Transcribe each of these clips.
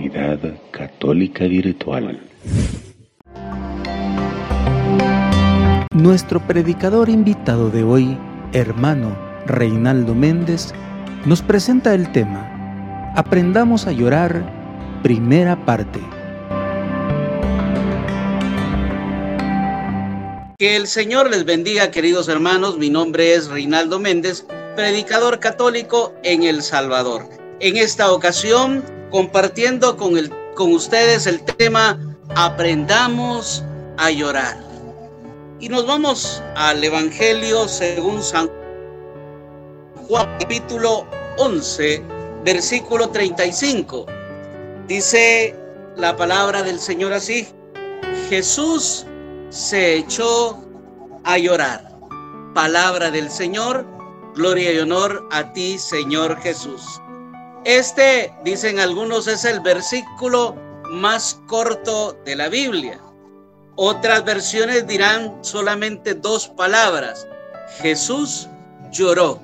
Comunidad Católica Virtual. Nuestro predicador invitado de hoy, hermano Reinaldo Méndez, nos presenta el tema Aprendamos a llorar, primera parte. Que el Señor les bendiga, queridos hermanos. Mi nombre es Reinaldo Méndez, predicador católico en El Salvador. En esta ocasión, compartiendo con, el, con ustedes el tema Aprendamos a llorar. Y nos vamos al Evangelio según San Juan, capítulo 11, versículo 35. Dice la palabra del Señor así. Jesús se echó a llorar. Palabra del Señor, gloria y honor a ti, Señor Jesús. Este, dicen algunos, es el versículo más corto de la Biblia. Otras versiones dirán solamente dos palabras. Jesús lloró.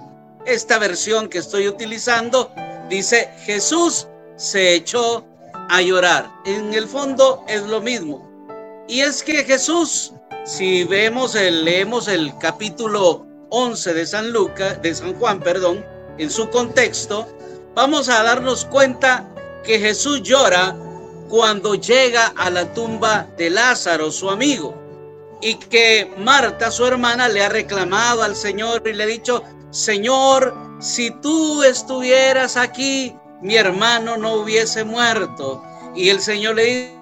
Esta versión que estoy utilizando dice Jesús se echó a llorar. En el fondo es lo mismo. Y es que Jesús, si vemos el, leemos el capítulo 11 de San Lucas, de San Juan, perdón, en su contexto, vamos a darnos cuenta que Jesús llora cuando llega a la tumba de Lázaro, su amigo, y que Marta, su hermana, le ha reclamado al Señor y le ha dicho, Señor, si tú estuvieras aquí, mi hermano no hubiese muerto. Y el Señor le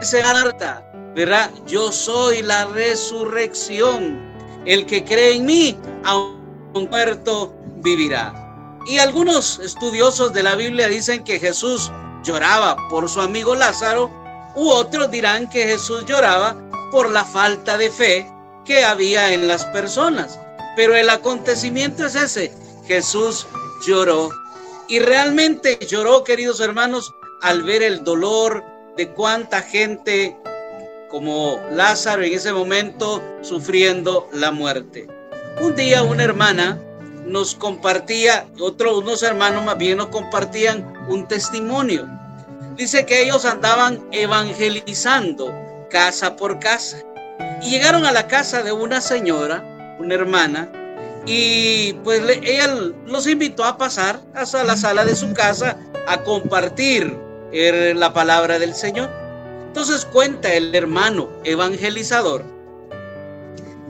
dice, Marta, ¿verdad? Yo soy la resurrección. El que cree en mí, aun muerto, vivirá. Y algunos estudiosos de la Biblia dicen que Jesús lloraba por su amigo Lázaro, u otros dirán que Jesús lloraba por la falta de fe que había en las personas. Pero el acontecimiento es ese. Jesús lloró. Y realmente lloró, queridos hermanos, al ver el dolor, de cuánta gente como Lázaro en ese momento sufriendo la muerte. Un día una hermana nos compartía, otros unos hermanos más bien nos compartían un testimonio. Dice que ellos andaban evangelizando casa por casa y llegaron a la casa de una señora, una hermana, y pues ella los invitó a pasar hasta la sala de su casa a compartir la palabra del Señor. Entonces cuenta el hermano evangelizador.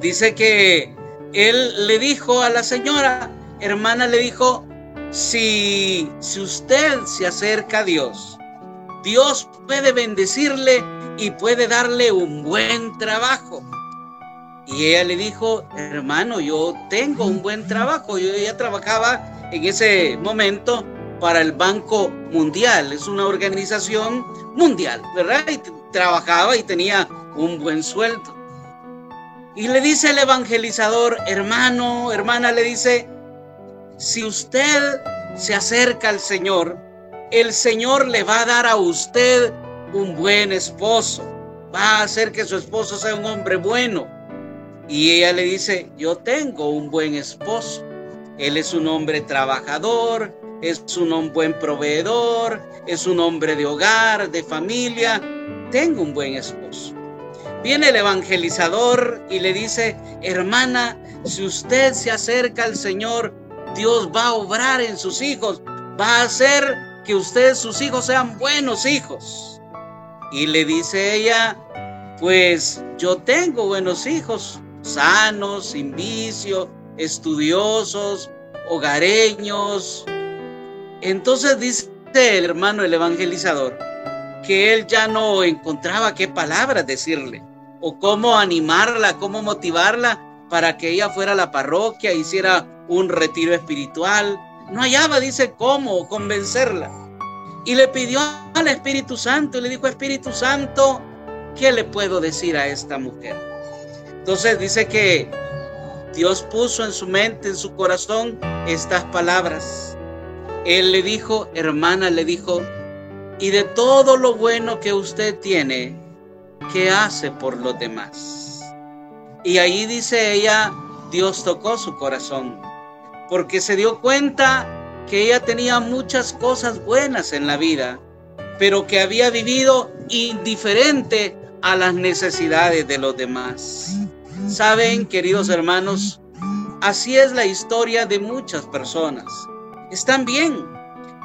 Dice que él le dijo a la señora, hermana, le dijo, si, si usted se acerca a Dios, Dios puede bendecirle y puede darle un buen trabajo. Y ella le dijo, hermano, yo tengo un buen trabajo. Yo ya trabajaba en ese momento para el Banco Mundial. Es una organización mundial, ¿verdad? Y trabajaba y tenía un buen sueldo. Y le dice el evangelizador, hermano, hermana, le dice, si usted se acerca al Señor, el Señor le va a dar a usted un buen esposo. Va a hacer que su esposo sea un hombre bueno. Y ella le dice, yo tengo un buen esposo. Él es un hombre trabajador, es un buen proveedor, es un hombre de hogar, de familia, tengo un buen esposo. Viene el evangelizador y le dice, hermana, si usted se acerca al Señor, Dios va a obrar en sus hijos, va a hacer que ustedes, sus hijos, sean buenos hijos. Y le dice ella, pues yo tengo buenos hijos, sanos, sin vicio, estudiosos, hogareños, entonces dice el hermano, el evangelizador, que él ya no encontraba qué palabras decirle o cómo animarla, cómo motivarla para que ella fuera a la parroquia, hiciera un retiro espiritual. No hallaba, dice, cómo convencerla. Y le pidió al Espíritu Santo y le dijo, Espíritu Santo, ¿qué le puedo decir a esta mujer? Entonces dice que Dios puso en su mente, en su corazón, estas palabras. Él le dijo, hermana, le dijo, y de todo lo bueno que usted tiene, ¿qué hace por los demás? Y ahí dice ella, Dios tocó su corazón, porque se dio cuenta que ella tenía muchas cosas buenas en la vida, pero que había vivido indiferente a las necesidades de los demás. Saben, queridos hermanos, así es la historia de muchas personas. Están bien,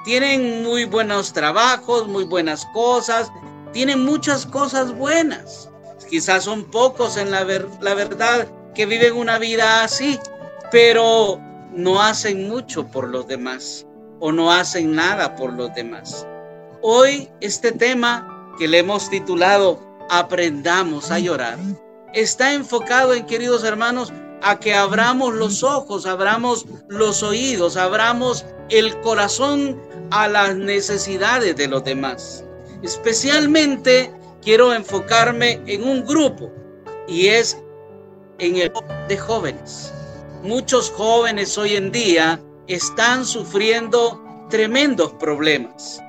tienen muy buenos trabajos, muy buenas cosas, tienen muchas cosas buenas. Quizás son pocos en la, la verdad que viven una vida así, pero no hacen mucho por los demás o no hacen nada por los demás. Hoy este tema que le hemos titulado Aprendamos a llorar está enfocado en, queridos hermanos, a que abramos los ojos, abramos los oídos, abramos el corazón a las necesidades de los demás. Especialmente quiero enfocarme en un grupo y es en el de jóvenes. Muchos jóvenes hoy en día están sufriendo tremendos problemas.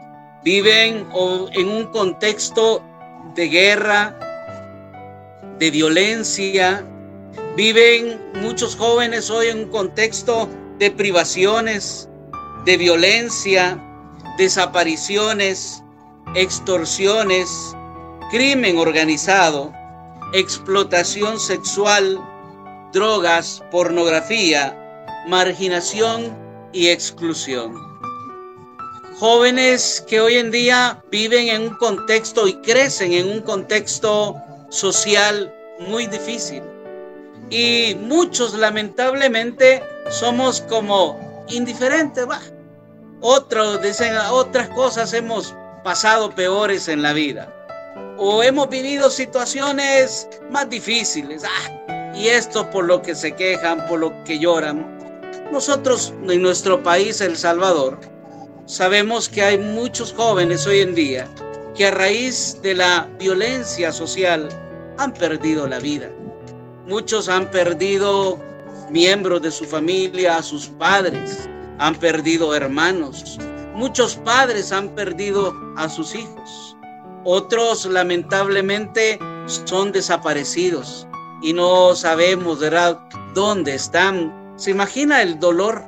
Viven en un contexto de guerra, de violencia. Viven muchos jóvenes hoy en un contexto de privaciones, de violencia, desapariciones, extorsiones, crimen organizado, explotación sexual, drogas, pornografía, marginación y exclusión. Jóvenes que hoy en día viven en un contexto y crecen en un contexto social muy difícil. Y muchos lamentablemente somos como indiferentes. Otros dicen otras cosas hemos pasado peores en la vida. O hemos vivido situaciones más difíciles. Ah, y esto por lo que se quejan, por lo que lloran. Nosotros en nuestro país, El Salvador, sabemos que hay muchos jóvenes hoy en día que a raíz de la violencia social han perdido la vida. Muchos han perdido miembros de su familia, a sus padres, han perdido hermanos. Muchos padres han perdido a sus hijos. Otros lamentablemente son desaparecidos y no sabemos, ¿verdad?, dónde están. ¿Se imagina el dolor?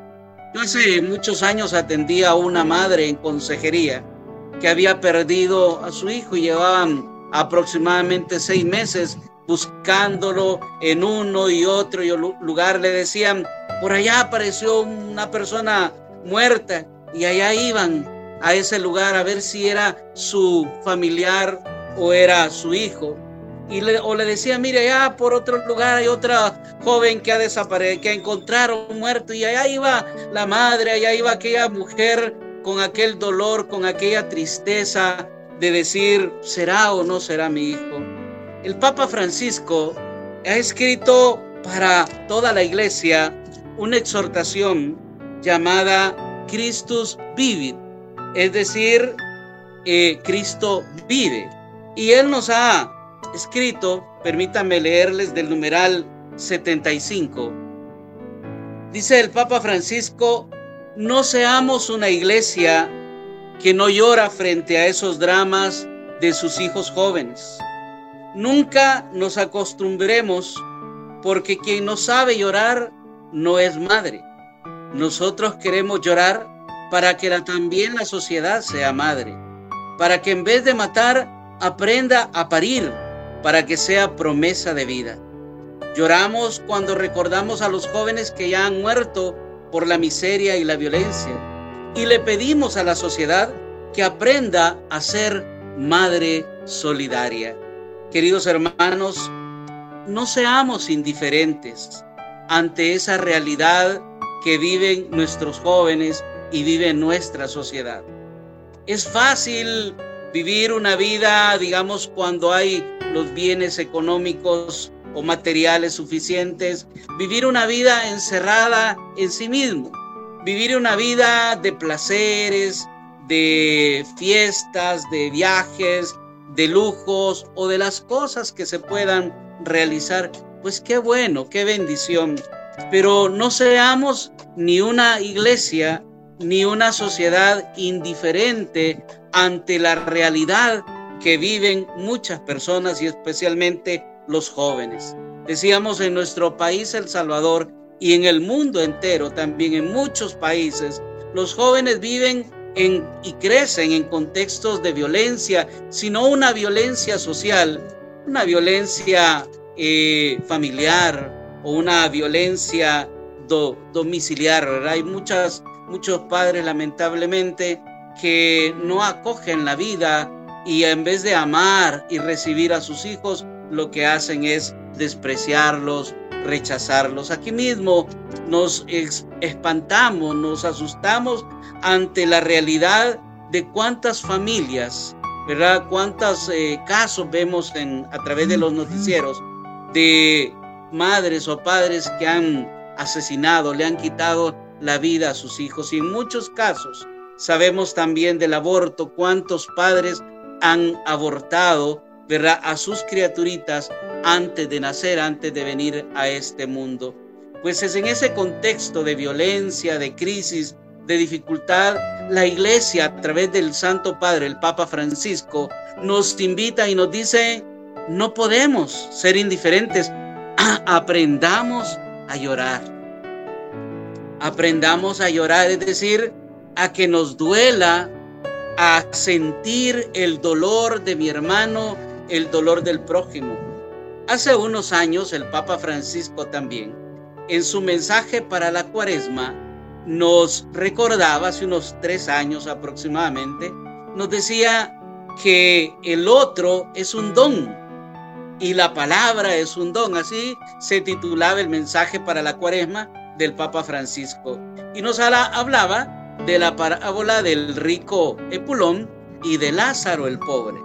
Yo hace muchos años atendía a una madre en consejería que había perdido a su hijo y llevaban aproximadamente seis meses buscándolo en uno y otro lugar. Le decían, por allá apareció una persona muerta y allá iban a ese lugar a ver si era su familiar o era su hijo. Y le, o le decían, mire, allá por otro lugar hay otra joven que ha desaparecido, que encontraron muerto y allá iba la madre, allá iba aquella mujer con aquel dolor, con aquella tristeza, de decir, ¿será o no será mi hijo? El Papa Francisco ha escrito para toda la iglesia una exhortación llamada Christus Vivit, es decir, eh, Cristo vive. Y él nos ha escrito, permítanme leerles del numeral 75. Dice el Papa Francisco, no seamos una iglesia que no llora frente a esos dramas de sus hijos jóvenes. Nunca nos acostumbremos porque quien no sabe llorar no es madre. Nosotros queremos llorar para que también la sociedad sea madre, para que en vez de matar aprenda a parir, para que sea promesa de vida. Lloramos cuando recordamos a los jóvenes que ya han muerto por la miseria y la violencia y le pedimos a la sociedad que aprenda a ser madre solidaria. Queridos hermanos, no seamos indiferentes ante esa realidad que viven nuestros jóvenes y vive nuestra sociedad. Es fácil vivir una vida, digamos, cuando hay los bienes económicos o materiales suficientes, vivir una vida encerrada en sí mismo vivir una vida de placeres, de fiestas, de viajes, de lujos o de las cosas que se puedan realizar, pues qué bueno, qué bendición. Pero no seamos ni una iglesia ni una sociedad indiferente ante la realidad que viven muchas personas y especialmente los jóvenes. Decíamos en nuestro país, El Salvador, y en el mundo entero, también en muchos países, los jóvenes viven y crecen en contextos de violencia, sino una violencia social, una violencia eh, familiar o una violencia domiciliar. Hay muchas, muchos padres lamentablemente que no acogen la vida y en vez de amar y recibir a sus hijos, lo que hacen es despreciarlos, rechazarlos. Aquí mismo nos espantamos, nos asustamos ante la realidad de cuántas familias, ¿verdad? Cuántos eh, casos vemos en, a través de los noticieros de madres o padres que han asesinado, le han quitado la vida a sus hijos. Y en muchos casos sabemos también del aborto, cuántos padres han abortado, ¿verdad? A sus criaturitas antes de nacer, antes de venir a este mundo. Pues es en ese contexto de violencia, de crisis, de dificultad, la iglesia a través del Santo Padre, el Papa Francisco, nos invita y nos dice, no podemos ser indiferentes, aprendamos a llorar. Aprendamos a llorar, es decir, a que nos duela, a sentir el dolor de mi hermano, el dolor del prójimo. Hace unos años el Papa Francisco también, en su mensaje para la cuaresma, nos recordaba, hace unos tres años aproximadamente, nos decía que el otro es un don y la palabra es un don. Así se titulaba el mensaje para la cuaresma del Papa Francisco. Y nos hablaba de la parábola del rico Epulón y de Lázaro el pobre.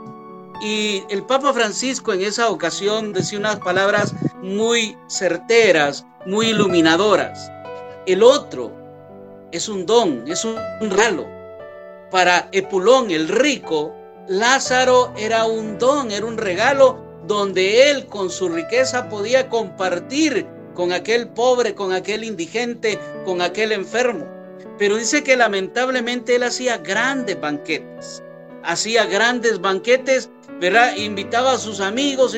Y el Papa Francisco en esa ocasión decía unas palabras muy certeras, muy iluminadoras. El otro es un don, es un regalo. Para Epulón, el rico, Lázaro era un don, era un regalo donde él con su riqueza podía compartir con aquel pobre, con aquel indigente, con aquel enfermo. Pero dice que lamentablemente él hacía grandes banquetes, hacía grandes banquetes ¿verdad? Invitaba a sus amigos,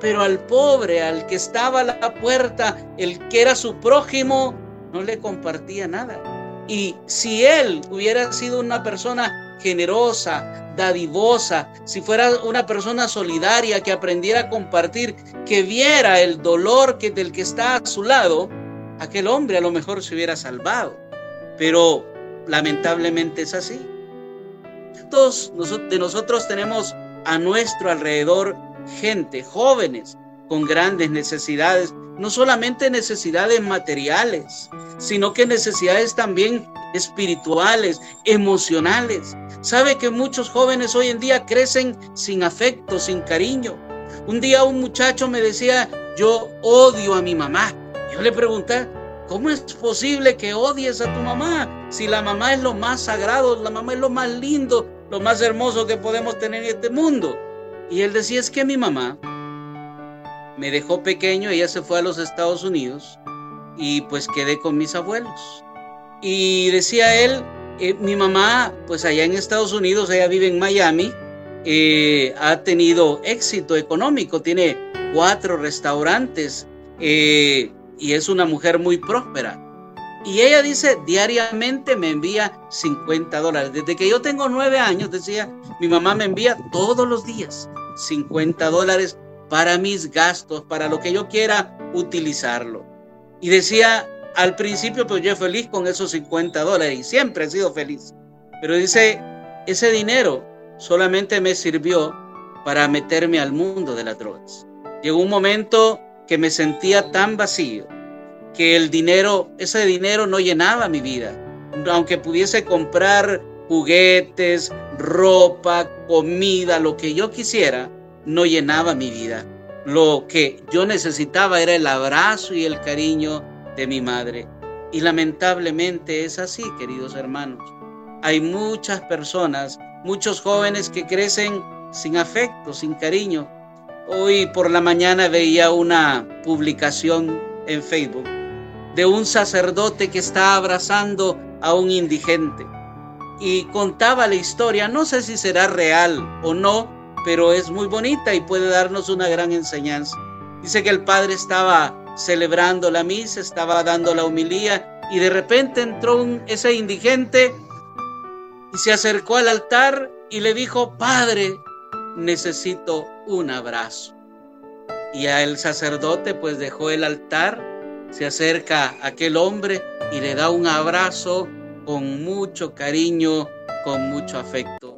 pero al pobre, al que estaba a la puerta, el que era su prójimo, no le compartía nada. Y si él hubiera sido una persona generosa, dadivosa, si fuera una persona solidaria que aprendiera a compartir, que viera el dolor que, del que está a su lado, aquel hombre a lo mejor se hubiera salvado. Pero lamentablemente es así. Todos de nosotros tenemos a nuestro alrededor gente, jóvenes, con grandes necesidades, no solamente necesidades materiales, sino que necesidades también espirituales, emocionales. Sabe que muchos jóvenes hoy en día crecen sin afecto, sin cariño. Un día un muchacho me decía, yo odio a mi mamá. Yo le pregunté, ¿cómo es posible que odies a tu mamá? Si la mamá es lo más sagrado, la mamá es lo más lindo, lo más hermoso que podemos tener en este mundo. Y él decía, es que mi mamá me dejó pequeño, ella se fue a los Estados Unidos y pues quedé con mis abuelos. Y decía él, eh, mi mamá, pues allá en Estados Unidos, ella vive en Miami, eh, ha tenido éxito económico, tiene cuatro restaurantes eh, y es una mujer muy próspera. Y ella dice, diariamente me envía 50 dólares. Desde que yo tengo nueve años, decía, mi mamá me envía todos los días 50 dólares para mis gastos, para lo que yo quiera utilizarlo. Y decía, al principio, pues yo feliz con esos 50 dólares y siempre he sido feliz. Pero dice, ese dinero solamente me sirvió para meterme al mundo de las drogas. Llegó un momento que me sentía tan vacío que el dinero, ese dinero no llenaba mi vida. Aunque pudiese comprar juguetes, ropa, comida, lo que yo quisiera, no llenaba mi vida. Lo que yo necesitaba era el abrazo y el cariño de mi madre. Y lamentablemente es así, queridos hermanos. Hay muchas personas, muchos jóvenes que crecen sin afecto, sin cariño. Hoy por la mañana veía una publicación en Facebook de un sacerdote que está abrazando a un indigente. Y contaba la historia, no sé si será real o no, pero es muy bonita y puede darnos una gran enseñanza. Dice que el padre estaba celebrando la misa, estaba dando la humilía y de repente entró un, ese indigente y se acercó al altar y le dijo, Padre, necesito un abrazo. Y a el sacerdote pues dejó el altar, se acerca a aquel hombre y le da un abrazo con mucho cariño, con mucho afecto.